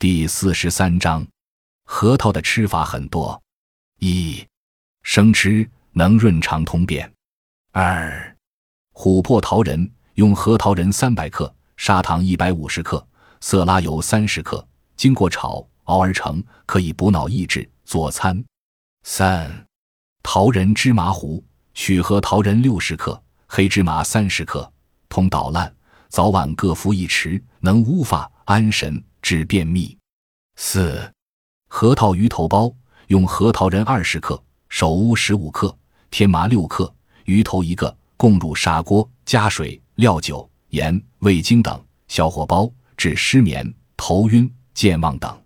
第四十三章，核桃的吃法很多：一、生吃，能润肠通便；二、琥珀桃仁，用核桃仁三百克，砂糖一百五十克，色拉油三十克，经过炒熬而成，可以补脑益智，佐餐。三、桃仁芝麻糊，取核桃仁六十克，黑芝麻三十克，通捣烂，早晚各服一匙，能乌发安神。治便秘。四、核桃鱼头包，用核桃仁二十克，首乌十五克，天麻六克，鱼头一个，共入砂锅，加水、料酒、盐、味精等，小火煲，治失眠、头晕、健忘等。